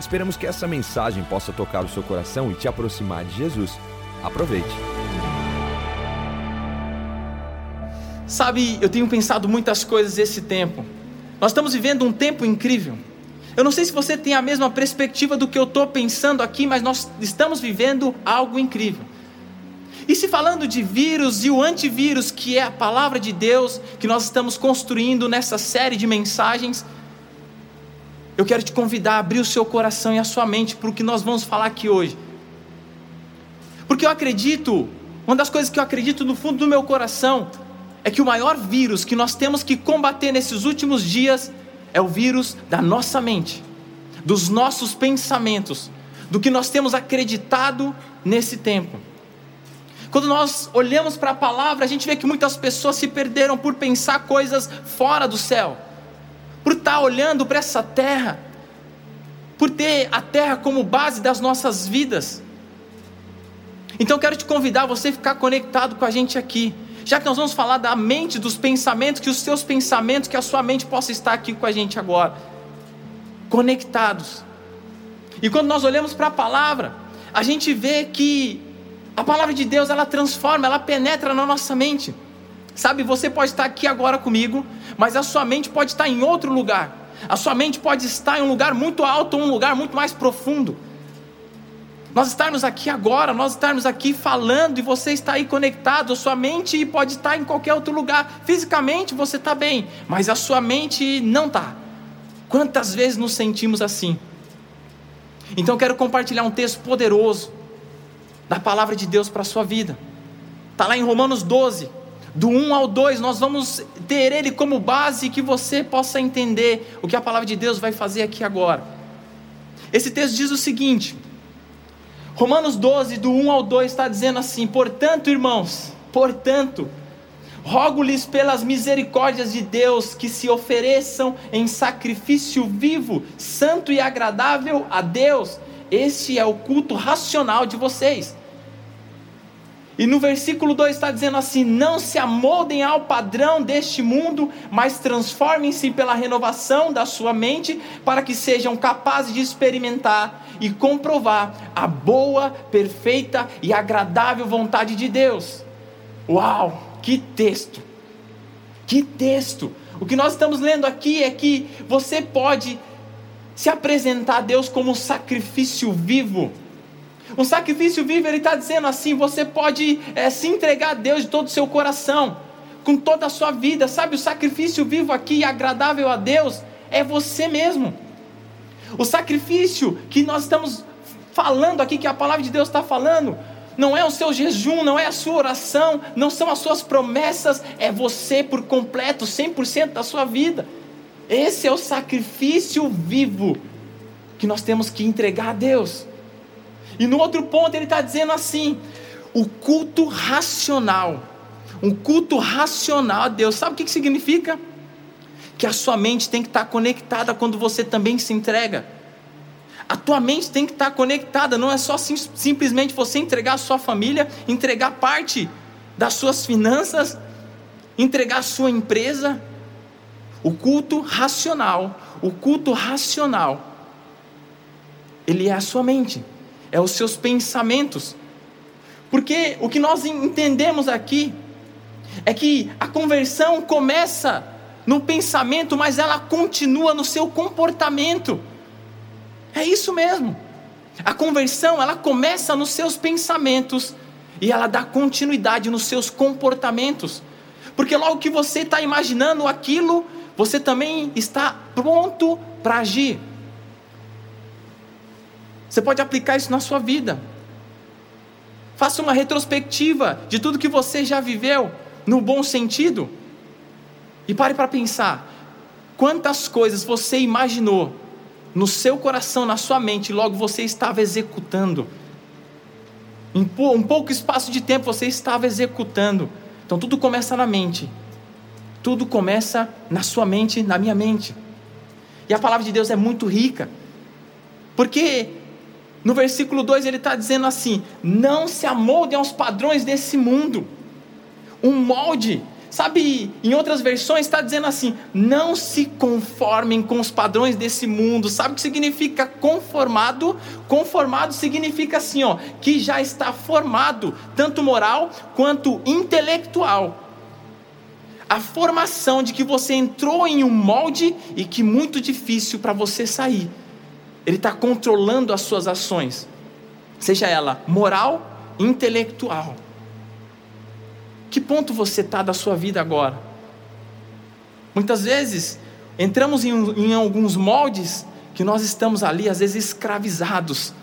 Esperamos que essa mensagem possa tocar o seu coração e te aproximar de Jesus. Aproveite. Sabe, eu tenho pensado muitas coisas esse tempo. Nós estamos vivendo um tempo incrível. Eu não sei se você tem a mesma perspectiva do que eu estou pensando aqui, mas nós estamos vivendo algo incrível. E se falando de vírus e o antivírus, que é a palavra de Deus que nós estamos construindo nessa série de mensagens, eu quero te convidar a abrir o seu coração e a sua mente para o que nós vamos falar aqui hoje. Porque eu acredito, uma das coisas que eu acredito no fundo do meu coração, é que o maior vírus que nós temos que combater nesses últimos dias é o vírus da nossa mente, dos nossos pensamentos, do que nós temos acreditado nesse tempo. Quando nós olhamos para a palavra, a gente vê que muitas pessoas se perderam por pensar coisas fora do céu, por estar olhando para essa terra, por ter a terra como base das nossas vidas. Então quero te convidar a você ficar conectado com a gente aqui, já que nós vamos falar da mente, dos pensamentos, que os seus pensamentos, que a sua mente possa estar aqui com a gente agora, conectados. E quando nós olhamos para a palavra, a gente vê que a palavra de Deus, ela transforma, ela penetra na nossa mente. Sabe, você pode estar aqui agora comigo, mas a sua mente pode estar em outro lugar. A sua mente pode estar em um lugar muito alto um lugar muito mais profundo. Nós estarmos aqui agora, nós estarmos aqui falando e você está aí conectado, a sua mente pode estar em qualquer outro lugar. Fisicamente você está bem, mas a sua mente não está. Quantas vezes nos sentimos assim? Então eu quero compartilhar um texto poderoso da palavra de Deus para a sua vida. Está lá em Romanos 12, do 1 ao 2, nós vamos ter ele como base que você possa entender o que a palavra de Deus vai fazer aqui agora. Esse texto diz o seguinte: Romanos 12, do 1 ao 2, está dizendo assim: Portanto, irmãos, portanto, rogo-lhes pelas misericórdias de Deus que se ofereçam em sacrifício vivo, santo e agradável a Deus. Este é o culto racional de vocês. E no versículo 2 está dizendo assim: Não se amoldem ao padrão deste mundo, mas transformem-se pela renovação da sua mente, para que sejam capazes de experimentar e comprovar a boa, perfeita e agradável vontade de Deus. Uau, que texto! Que texto! O que nós estamos lendo aqui é que você pode se apresentar a Deus como um sacrifício vivo um sacrifício vivo, ele está dizendo assim: você pode é, se entregar a Deus de todo o seu coração, com toda a sua vida. Sabe, o sacrifício vivo aqui, agradável a Deus, é você mesmo. O sacrifício que nós estamos falando aqui, que a palavra de Deus está falando, não é o seu jejum, não é a sua oração, não são as suas promessas, é você por completo, 100% da sua vida. Esse é o sacrifício vivo que nós temos que entregar a Deus. E no outro ponto ele está dizendo assim: o culto racional. Um culto racional a Deus. Sabe o que, significa? Que a sua mente tem que estar tá conectada quando você também se entrega. A tua mente tem que estar tá conectada, não é só sim, simplesmente você entregar a sua família, entregar parte das suas finanças, entregar a sua empresa. O culto racional, o culto racional, ele é a sua mente é os seus pensamentos. Porque o que nós entendemos aqui é que a conversão começa no pensamento, mas ela continua no seu comportamento. É isso mesmo. A conversão, ela começa nos seus pensamentos e ela dá continuidade nos seus comportamentos. Porque logo que você está imaginando aquilo, você também está pronto para agir. Você pode aplicar isso na sua vida. Faça uma retrospectiva de tudo que você já viveu, no bom sentido. E pare para pensar: quantas coisas você imaginou no seu coração, na sua mente, logo você estava executando. Em um pouco espaço de tempo você estava executando. Então tudo começa na mente. Tudo começa na sua mente, na minha mente. E a palavra de Deus é muito rica. Porque no versículo 2 ele está dizendo assim: não se amoldem aos padrões desse mundo. Um molde, sabe, em outras versões está dizendo assim: não se conformem com os padrões desse mundo. Sabe o que significa conformado? Conformado significa assim, ó, que já está formado, tanto moral quanto intelectual a formação de que você entrou em um molde e que muito difícil para você sair. Ele está controlando as suas ações, seja ela moral, intelectual. Que ponto você está da sua vida agora? Muitas vezes entramos em, em alguns moldes que nós estamos ali, às vezes escravizados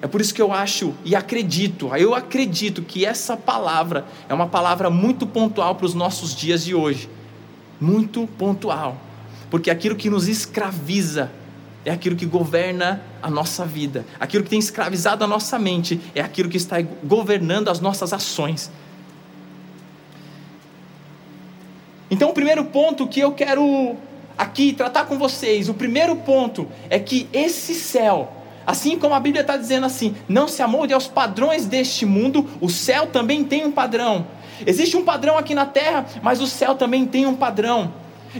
é por isso que eu acho e acredito, eu acredito que essa palavra é uma palavra muito pontual para os nossos dias de hoje. Muito pontual. Porque aquilo que nos escraviza é aquilo que governa a nossa vida. Aquilo que tem escravizado a nossa mente é aquilo que está governando as nossas ações. Então, o primeiro ponto que eu quero aqui tratar com vocês, o primeiro ponto é que esse céu, Assim como a Bíblia está dizendo assim: não se amolde aos padrões deste mundo, o céu também tem um padrão. Existe um padrão aqui na terra, mas o céu também tem um padrão.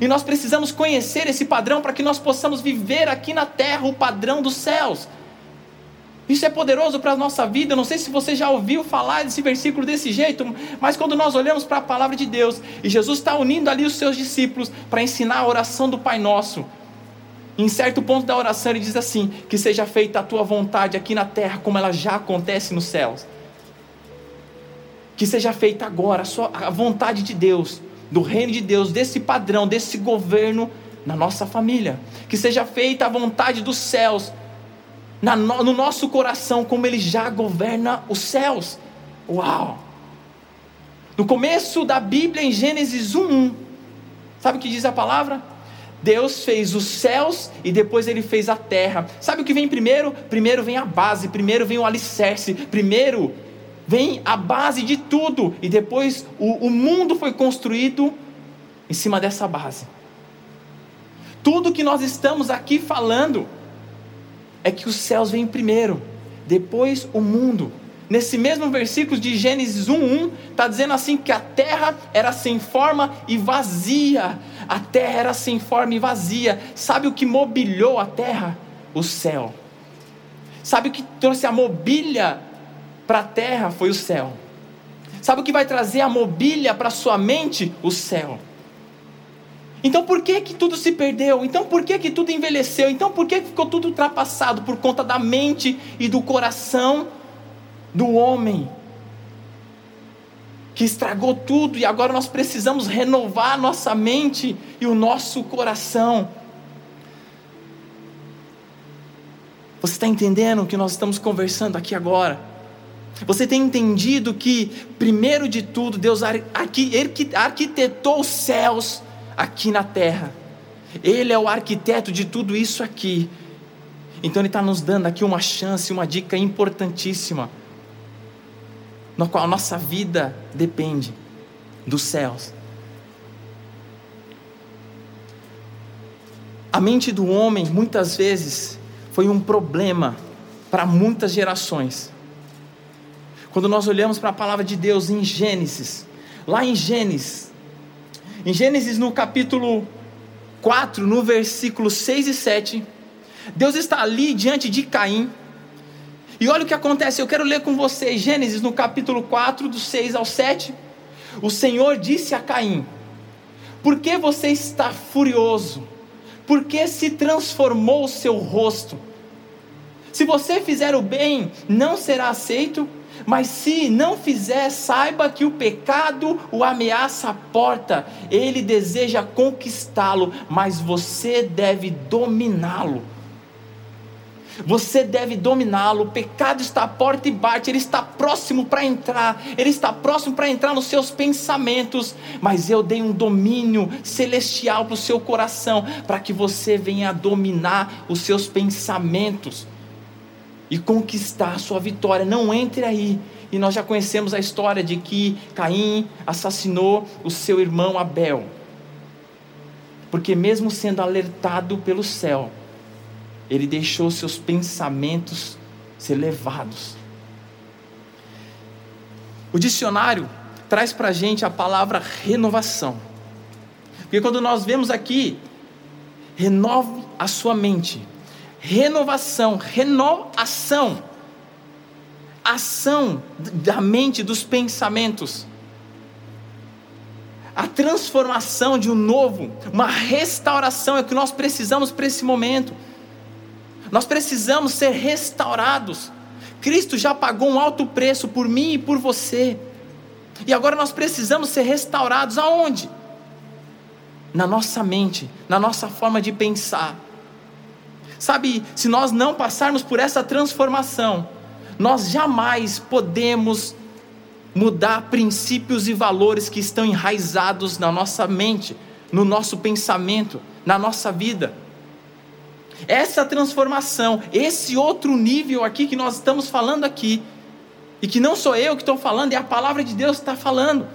E nós precisamos conhecer esse padrão para que nós possamos viver aqui na terra o padrão dos céus. Isso é poderoso para a nossa vida. Eu não sei se você já ouviu falar desse versículo desse jeito, mas quando nós olhamos para a palavra de Deus e Jesus está unindo ali os seus discípulos para ensinar a oração do Pai Nosso, em certo ponto da oração ele diz assim: Que seja feita a tua vontade aqui na terra, como ela já acontece nos céus. Que seja feita agora a, sua, a vontade de Deus, do reino de Deus, desse padrão, desse governo na nossa família. Que seja feita a vontade dos céus na, no nosso coração, como ele já governa os céus. Uau! No começo da Bíblia, em Gênesis 1, sabe o que diz a palavra? Deus fez os céus e depois ele fez a terra. Sabe o que vem primeiro? Primeiro vem a base, primeiro vem o alicerce, primeiro vem a base de tudo e depois o, o mundo foi construído em cima dessa base. Tudo que nós estamos aqui falando é que os céus vêm primeiro, depois o mundo nesse mesmo versículo de Gênesis 1:1, está dizendo assim que a terra era sem forma e vazia. A terra era sem forma e vazia. Sabe o que mobiliou a terra? O céu. Sabe o que trouxe a mobília para a terra? Foi o céu. Sabe o que vai trazer a mobília para sua mente? O céu. Então por que que tudo se perdeu? Então por que que tudo envelheceu? Então por que ficou tudo ultrapassado por conta da mente e do coração do homem que estragou tudo e agora nós precisamos renovar nossa mente e o nosso coração. Você está entendendo o que nós estamos conversando aqui agora? Você tem entendido que, primeiro de tudo, Deus arquitetou os céus aqui na terra. Ele é o arquiteto de tudo isso aqui. Então, Ele está nos dando aqui uma chance, uma dica importantíssima no qual a nossa vida depende dos céus. A mente do homem, muitas vezes, foi um problema para muitas gerações. Quando nós olhamos para a palavra de Deus em Gênesis, lá em Gênesis, em Gênesis no capítulo 4, no versículo 6 e 7, Deus está ali diante de Caim, e olha o que acontece, eu quero ler com vocês Gênesis no capítulo 4, do 6 ao 7. O Senhor disse a Caim: Por que você está furioso? Por que se transformou o seu rosto? Se você fizer o bem, não será aceito, mas se não fizer, saiba que o pecado o ameaça a porta, ele deseja conquistá-lo, mas você deve dominá-lo. Você deve dominá-lo. O pecado está à porta e bate, ele está próximo para entrar, ele está próximo para entrar nos seus pensamentos. Mas eu dei um domínio celestial para o seu coração, para que você venha dominar os seus pensamentos e conquistar a sua vitória. Não entre aí E nós já conhecemos a história de que Caim assassinou o seu irmão Abel. Porque, mesmo sendo alertado pelo céu, ele deixou seus pensamentos ser levados. O dicionário traz para a gente a palavra renovação. Porque quando nós vemos aqui, renove a sua mente. Renovação, renovação ação da mente, dos pensamentos. A transformação de um novo, uma restauração é o que nós precisamos para esse momento. Nós precisamos ser restaurados. Cristo já pagou um alto preço por mim e por você. E agora nós precisamos ser restaurados aonde? Na nossa mente, na nossa forma de pensar. Sabe, se nós não passarmos por essa transformação, nós jamais podemos mudar princípios e valores que estão enraizados na nossa mente, no nosso pensamento, na nossa vida. Essa transformação, esse outro nível aqui que nós estamos falando aqui, e que não sou eu que estou falando, é a palavra de Deus que está falando.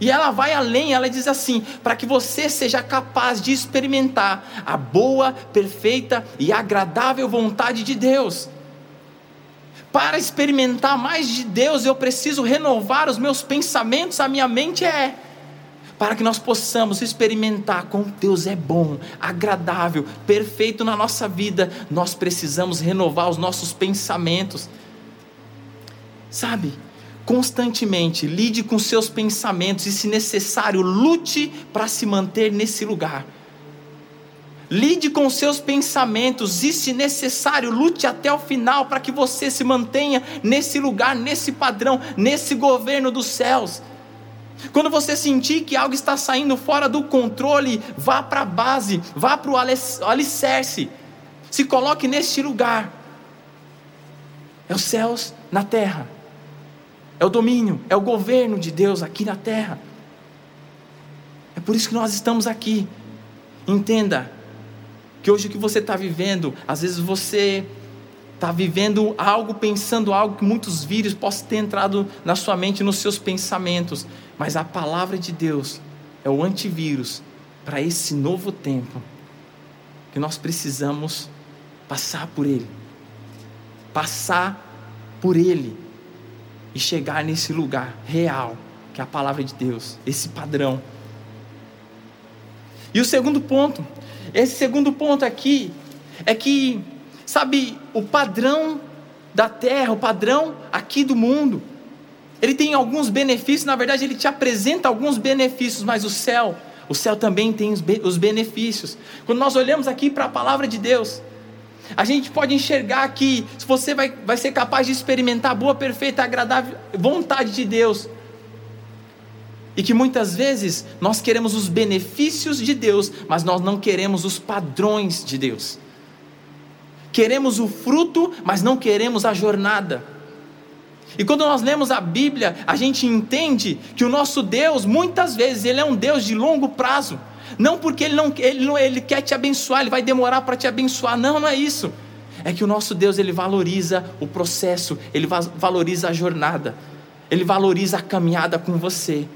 E ela vai além, ela diz assim: para que você seja capaz de experimentar a boa, perfeita e agradável vontade de Deus. Para experimentar mais de Deus, eu preciso renovar os meus pensamentos, a minha mente é. Para que nós possamos experimentar como Deus é bom, agradável, perfeito na nossa vida, nós precisamos renovar os nossos pensamentos. Sabe, constantemente lide com seus pensamentos e, se necessário, lute para se manter nesse lugar. Lide com seus pensamentos e, se necessário, lute até o final para que você se mantenha nesse lugar, nesse padrão, nesse governo dos céus. Quando você sentir que algo está saindo fora do controle, vá para a base, vá para o alicerce, se coloque neste lugar. É os céus na terra, é o domínio, é o governo de Deus aqui na terra. É por isso que nós estamos aqui. Entenda, que hoje o que você está vivendo, às vezes você está vivendo algo, pensando algo que muitos vírus possam ter entrado na sua mente, nos seus pensamentos, mas a palavra de Deus é o antivírus para esse novo tempo que nós precisamos passar por ele. Passar por ele e chegar nesse lugar real, que é a palavra de Deus, esse padrão. E o segundo ponto esse segundo ponto aqui é que, sabe, o padrão da terra, o padrão aqui do mundo, ele tem alguns benefícios, na verdade, ele te apresenta alguns benefícios, mas o céu, o céu também tem os benefícios. Quando nós olhamos aqui para a palavra de Deus, a gente pode enxergar que você vai, vai ser capaz de experimentar a boa, perfeita, agradável vontade de Deus, e que muitas vezes nós queremos os benefícios de Deus, mas nós não queremos os padrões de Deus. Queremos o fruto, mas não queremos a jornada. E quando nós lemos a Bíblia, a gente entende que o nosso Deus, muitas vezes, ele é um Deus de longo prazo. Não porque ele não, ele, não, ele quer te abençoar, ele vai demorar para te abençoar. Não, não é isso. É que o nosso Deus, ele valoriza o processo, ele valoriza a jornada, ele valoriza a caminhada com você.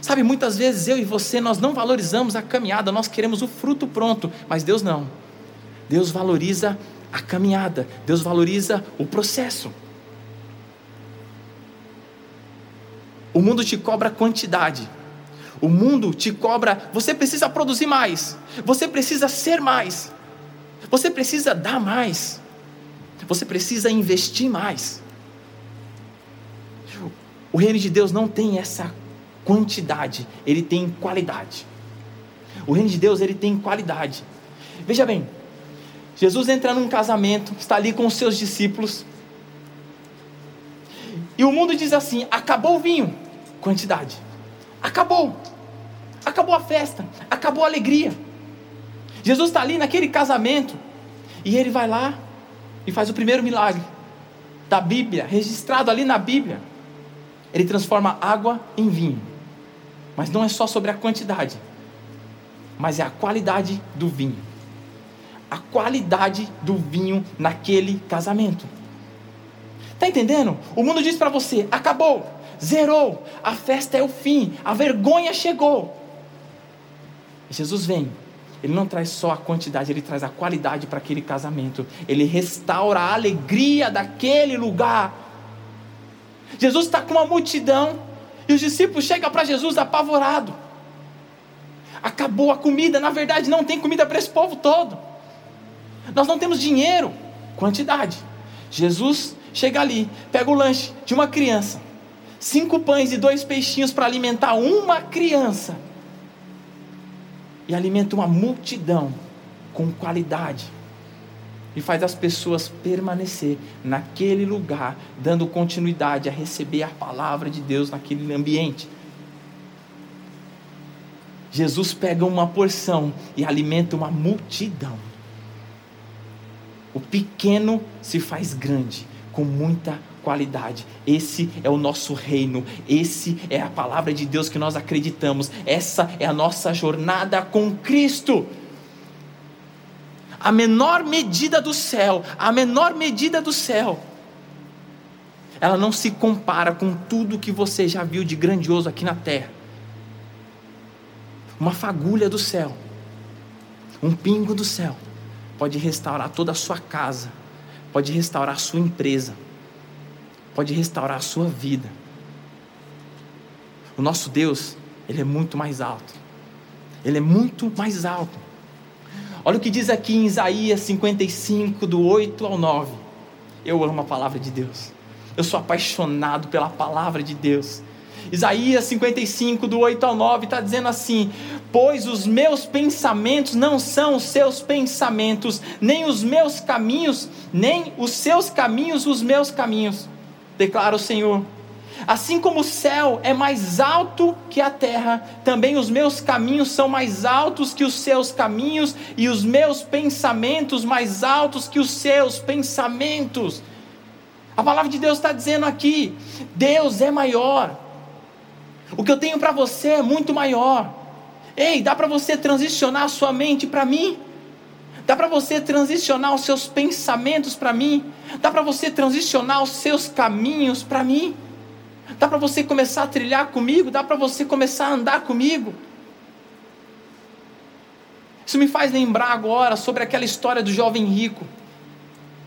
Sabe, muitas vezes eu e você nós não valorizamos a caminhada, nós queremos o fruto pronto, mas Deus não. Deus valoriza a caminhada, Deus valoriza o processo. O mundo te cobra quantidade. O mundo te cobra, você precisa produzir mais, você precisa ser mais, você precisa dar mais, você precisa investir mais. O reino de Deus não tem essa quantidade, ele tem qualidade. O reino de Deus, ele tem qualidade. Veja bem, Jesus entra num casamento, está ali com os seus discípulos. E o mundo diz assim: acabou o vinho, quantidade. Acabou. Acabou a festa, acabou a alegria. Jesus está ali naquele casamento e ele vai lá e faz o primeiro milagre da Bíblia, registrado ali na Bíblia. Ele transforma água em vinho. Mas não é só sobre a quantidade, mas é a qualidade do vinho. A qualidade do vinho naquele casamento. Está entendendo? O mundo diz para você: acabou, zerou, a festa é o fim, a vergonha chegou. Jesus vem, ele não traz só a quantidade, ele traz a qualidade para aquele casamento, ele restaura a alegria daquele lugar. Jesus está com uma multidão e os discípulos chegam para Jesus apavorado. Acabou a comida, na verdade não tem comida para esse povo todo. Nós não temos dinheiro, quantidade. Jesus chega ali, pega o lanche de uma criança, cinco pães e dois peixinhos para alimentar uma criança, e alimenta uma multidão com qualidade, e faz as pessoas permanecer naquele lugar, dando continuidade a receber a palavra de Deus naquele ambiente. Jesus pega uma porção e alimenta uma multidão. O pequeno se faz grande com muita qualidade. Esse é o nosso reino, esse é a palavra de Deus que nós acreditamos. Essa é a nossa jornada com Cristo. A menor medida do céu, a menor medida do céu, ela não se compara com tudo que você já viu de grandioso aqui na terra. Uma fagulha do céu, um pingo do céu, pode restaurar toda a sua casa pode restaurar a sua empresa, pode restaurar a sua vida. O nosso Deus, ele é muito mais alto. Ele é muito mais alto. Olha o que diz aqui em Isaías 55, do 8 ao 9. Eu amo a palavra de Deus. Eu sou apaixonado pela palavra de Deus. Isaías 55, do 8 ao 9, está dizendo assim: Pois os meus pensamentos não são os seus pensamentos, nem os meus caminhos, nem os seus caminhos, os meus caminhos, declara o Senhor. Assim como o céu é mais alto que a terra, também os meus caminhos são mais altos que os seus caminhos, e os meus pensamentos mais altos que os seus pensamentos. A palavra de Deus está dizendo aqui: Deus é maior. O que eu tenho para você é muito maior. Ei, dá para você transicionar a sua mente para mim? Dá para você transicionar os seus pensamentos para mim? Dá para você transicionar os seus caminhos para mim? Dá para você começar a trilhar comigo? Dá para você começar a andar comigo? Isso me faz lembrar agora sobre aquela história do jovem rico.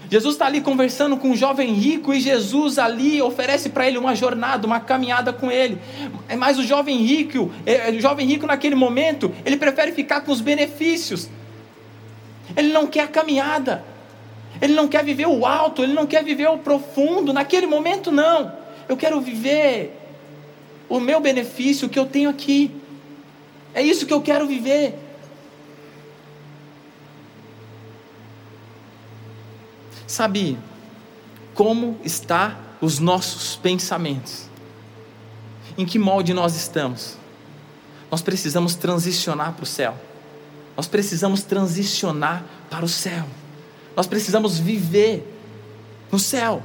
Jesus está ali conversando com um jovem rico e Jesus ali oferece para ele uma jornada, uma caminhada com ele. Mas o jovem rico, é, o jovem rico naquele momento, ele prefere ficar com os benefícios. Ele não quer a caminhada. Ele não quer viver o alto, ele não quer viver o profundo. Naquele momento não. Eu quero viver o meu benefício, o que eu tenho aqui. É isso que eu quero viver. Sabe como está os nossos pensamentos? Em que molde nós estamos? Nós precisamos transicionar para o céu. Nós precisamos transicionar para o céu. Nós precisamos viver no céu.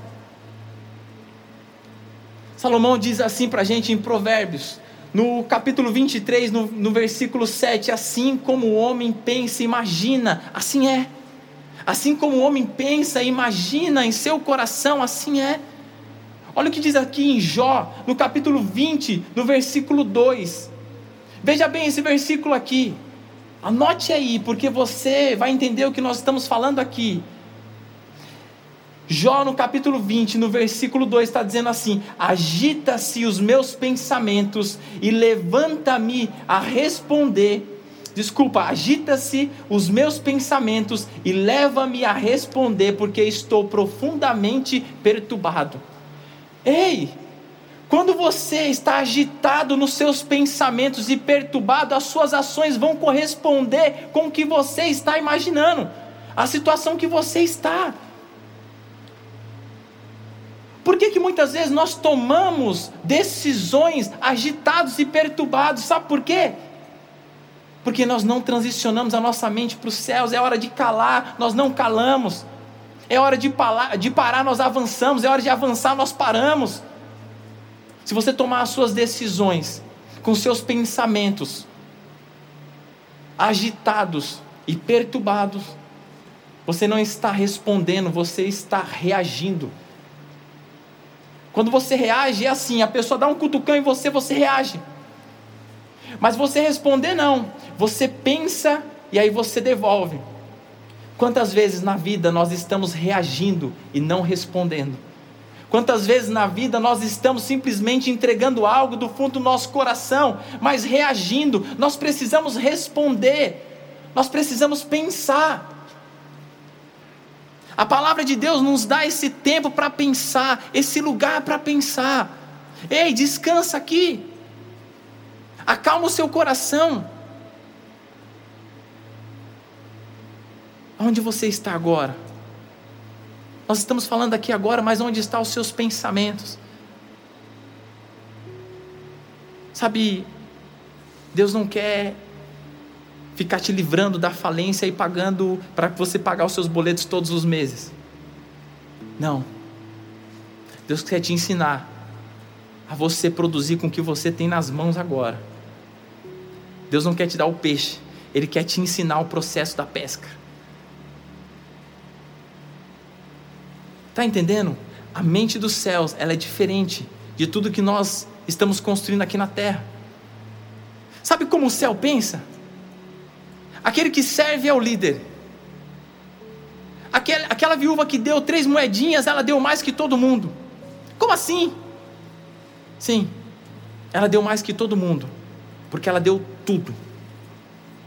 Salomão diz assim para a gente em Provérbios, no capítulo 23, no, no versículo 7: Assim como o homem pensa e imagina, assim é. Assim como o homem pensa e imagina em seu coração, assim é. Olha o que diz aqui em Jó, no capítulo 20, no versículo 2. Veja bem esse versículo aqui. Anote aí, porque você vai entender o que nós estamos falando aqui. Jó, no capítulo 20, no versículo 2, está dizendo assim: Agita-se os meus pensamentos e levanta-me a responder desculpa, agita-se os meus pensamentos e leva-me a responder, porque estou profundamente perturbado. Ei, quando você está agitado nos seus pensamentos e perturbado, as suas ações vão corresponder com o que você está imaginando, a situação que você está. Por que, que muitas vezes nós tomamos decisões agitados e perturbados? Sabe por quê? porque nós não transicionamos a nossa mente para os céus. É hora de calar, nós não calamos. É hora de, parar, de parar, nós avançamos. É hora de avançar, nós paramos. Se você tomar as suas decisões com seus pensamentos agitados e perturbados, você não está respondendo, você está reagindo. Quando você reage, é assim: a pessoa dá um cutucão em você, você reage. Mas você responder, não. Você pensa e aí você devolve. Quantas vezes na vida nós estamos reagindo e não respondendo? Quantas vezes na vida nós estamos simplesmente entregando algo do fundo do nosso coração, mas reagindo? Nós precisamos responder, nós precisamos pensar. A palavra de Deus nos dá esse tempo para pensar, esse lugar para pensar. Ei, descansa aqui. Acalma o seu coração. Onde você está agora? Nós estamos falando aqui agora, mas onde estão os seus pensamentos? Sabe, Deus não quer ficar te livrando da falência e pagando para você pagar os seus boletos todos os meses. Não. Deus quer te ensinar a você produzir com o que você tem nas mãos agora. Deus não quer te dar o peixe, Ele quer te ensinar o processo da pesca. Está entendendo? A mente dos céus ela é diferente de tudo que nós estamos construindo aqui na terra. Sabe como o céu pensa? Aquele que serve é o líder. Aquela, aquela viúva que deu três moedinhas, ela deu mais que todo mundo. Como assim? Sim, ela deu mais que todo mundo, porque ela deu tudo.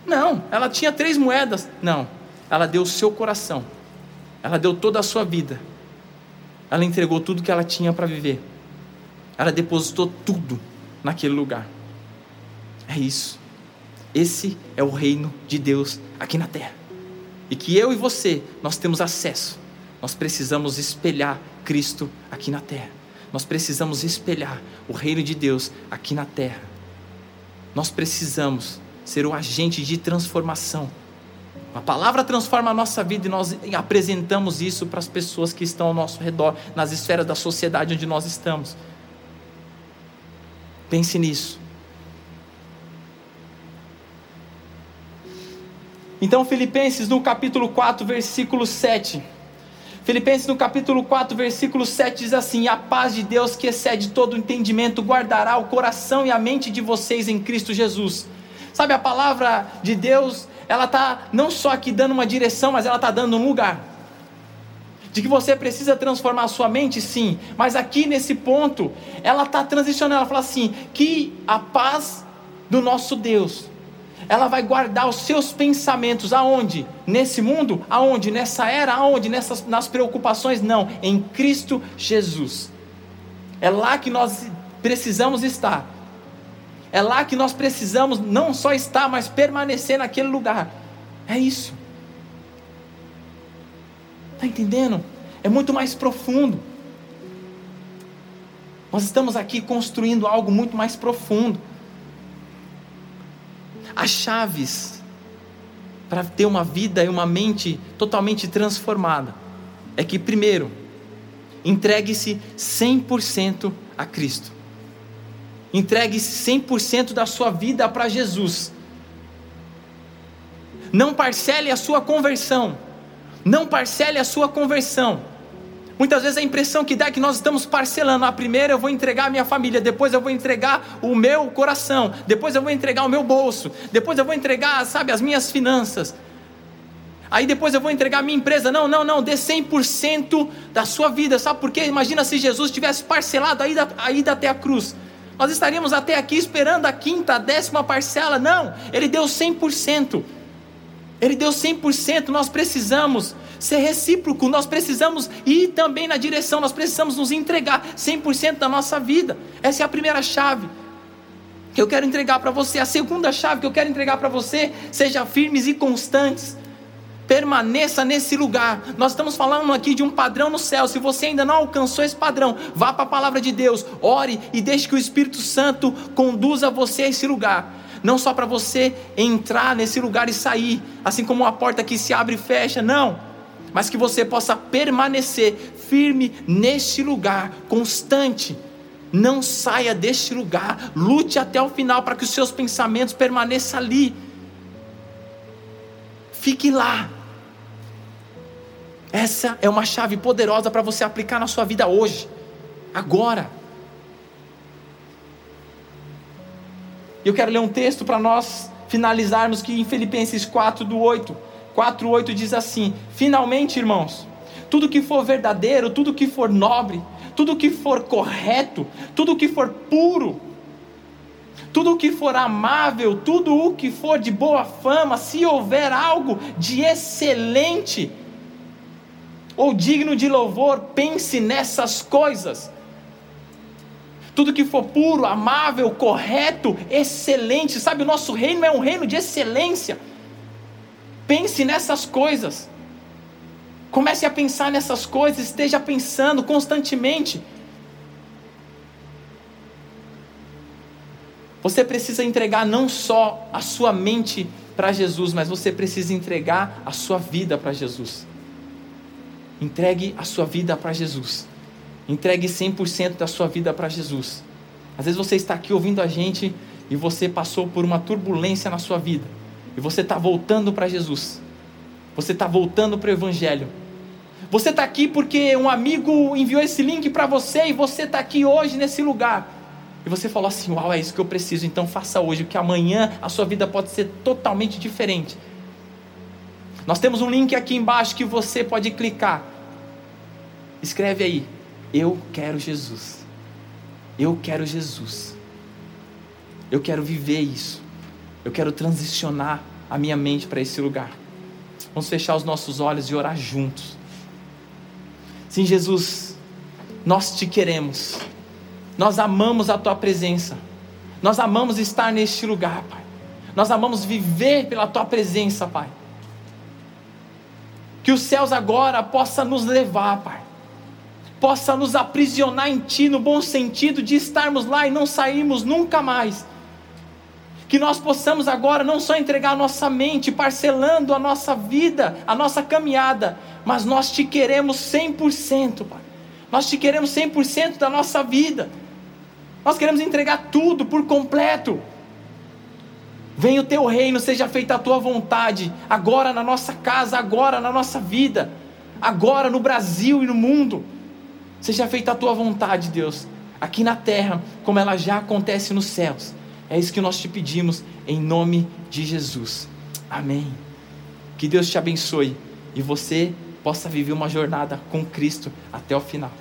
Não, ela tinha três moedas. Não, ela deu o seu coração, ela deu toda a sua vida, ela entregou tudo que ela tinha para viver, ela depositou tudo naquele lugar. É isso. Esse é o reino de Deus aqui na terra. E que eu e você, nós temos acesso. Nós precisamos espelhar Cristo aqui na terra. Nós precisamos espelhar o reino de Deus aqui na terra. Nós precisamos ser o agente de transformação. A palavra transforma a nossa vida e nós apresentamos isso para as pessoas que estão ao nosso redor, nas esferas da sociedade onde nós estamos. Pense nisso. Então, Filipenses no capítulo 4, versículo 7. Filipenses no capítulo 4, versículo 7 diz assim: A paz de Deus que excede todo entendimento guardará o coração e a mente de vocês em Cristo Jesus. Sabe, a palavra de Deus, ela está não só aqui dando uma direção, mas ela está dando um lugar. De que você precisa transformar a sua mente, sim, mas aqui nesse ponto, ela está transicionando. Ela fala assim: que a paz do nosso Deus, ela vai guardar os seus pensamentos aonde? Nesse mundo? Aonde? Nessa era? Aonde? Nessas, nas preocupações? Não, em Cristo Jesus. É lá que nós precisamos estar. É lá que nós precisamos não só estar, mas permanecer naquele lugar. É isso. Está entendendo? É muito mais profundo. Nós estamos aqui construindo algo muito mais profundo as chaves para ter uma vida e uma mente totalmente transformada é que, primeiro, entregue-se 100% a Cristo. Entregue 100% da sua vida para Jesus. Não parcele a sua conversão. Não parcele a sua conversão. Muitas vezes a impressão que dá é que nós estamos parcelando. A primeira eu vou entregar a minha família, depois eu vou entregar o meu coração, depois eu vou entregar o meu bolso, depois eu vou entregar, sabe, as minhas finanças. Aí depois eu vou entregar a minha empresa. Não, não, não, dê 100% da sua vida. Sabe por quê? Imagina se Jesus tivesse parcelado a ida, a ida até a cruz. Nós estaríamos até aqui esperando a quinta, a décima parcela. Não, ele deu 100%. Ele deu 100%. Nós precisamos ser recíproco, nós precisamos ir também na direção, nós precisamos nos entregar 100% da nossa vida. Essa é a primeira chave que eu quero entregar para você. A segunda chave que eu quero entregar para você, seja firmes e constantes. Permaneça nesse lugar. Nós estamos falando aqui de um padrão no céu. Se você ainda não alcançou esse padrão, vá para a palavra de Deus, ore e deixe que o Espírito Santo conduza você a esse lugar não só para você entrar nesse lugar e sair, assim como uma porta que se abre e fecha, não mas que você possa permanecer firme neste lugar, constante. Não saia deste lugar, lute até o final para que os seus pensamentos permaneçam ali. Fique lá. Essa é uma chave poderosa para você aplicar na sua vida hoje. agora. Eu quero ler um texto para nós finalizarmos que em Filipenses 4 do 8, 4, 8 diz assim: Finalmente, irmãos, tudo que for verdadeiro, tudo que for nobre, tudo que for correto, tudo que for puro, tudo o que for amável, tudo o que for de boa fama, se houver algo de excelente ou digno de louvor, pense nessas coisas. Tudo que for puro, amável, correto, excelente, sabe, o nosso reino é um reino de excelência. Pense nessas coisas. Comece a pensar nessas coisas, esteja pensando constantemente. Você precisa entregar não só a sua mente para Jesus, mas você precisa entregar a sua vida para Jesus. Entregue a sua vida para Jesus. Entregue 100% da sua vida para Jesus. Às vezes você está aqui ouvindo a gente e você passou por uma turbulência na sua vida. E você está voltando para Jesus. Você está voltando para o Evangelho. Você está aqui porque um amigo enviou esse link para você e você está aqui hoje nesse lugar. E você falou assim: Uau, é isso que eu preciso, então faça hoje, porque amanhã a sua vida pode ser totalmente diferente. Nós temos um link aqui embaixo que você pode clicar. Escreve aí: Eu quero Jesus. Eu quero Jesus. Eu quero viver isso. Eu quero transicionar a minha mente para esse lugar. Vamos fechar os nossos olhos e orar juntos. Sim, Jesus, nós te queremos. Nós amamos a tua presença. Nós amamos estar neste lugar, Pai. Nós amamos viver pela tua presença, Pai. Que os céus agora possa nos levar, Pai. Possa nos aprisionar em ti no bom sentido de estarmos lá e não sairmos nunca mais. Que nós possamos agora não só entregar a nossa mente, parcelando a nossa vida, a nossa caminhada, mas nós te queremos 100%, Pai. Nós te queremos 100% da nossa vida. Nós queremos entregar tudo por completo. Venha o teu reino, seja feita a tua vontade, agora na nossa casa, agora na nossa vida, agora no Brasil e no mundo. Seja feita a tua vontade, Deus, aqui na terra, como ela já acontece nos céus. É isso que nós te pedimos, em nome de Jesus. Amém. Que Deus te abençoe e você possa viver uma jornada com Cristo até o final.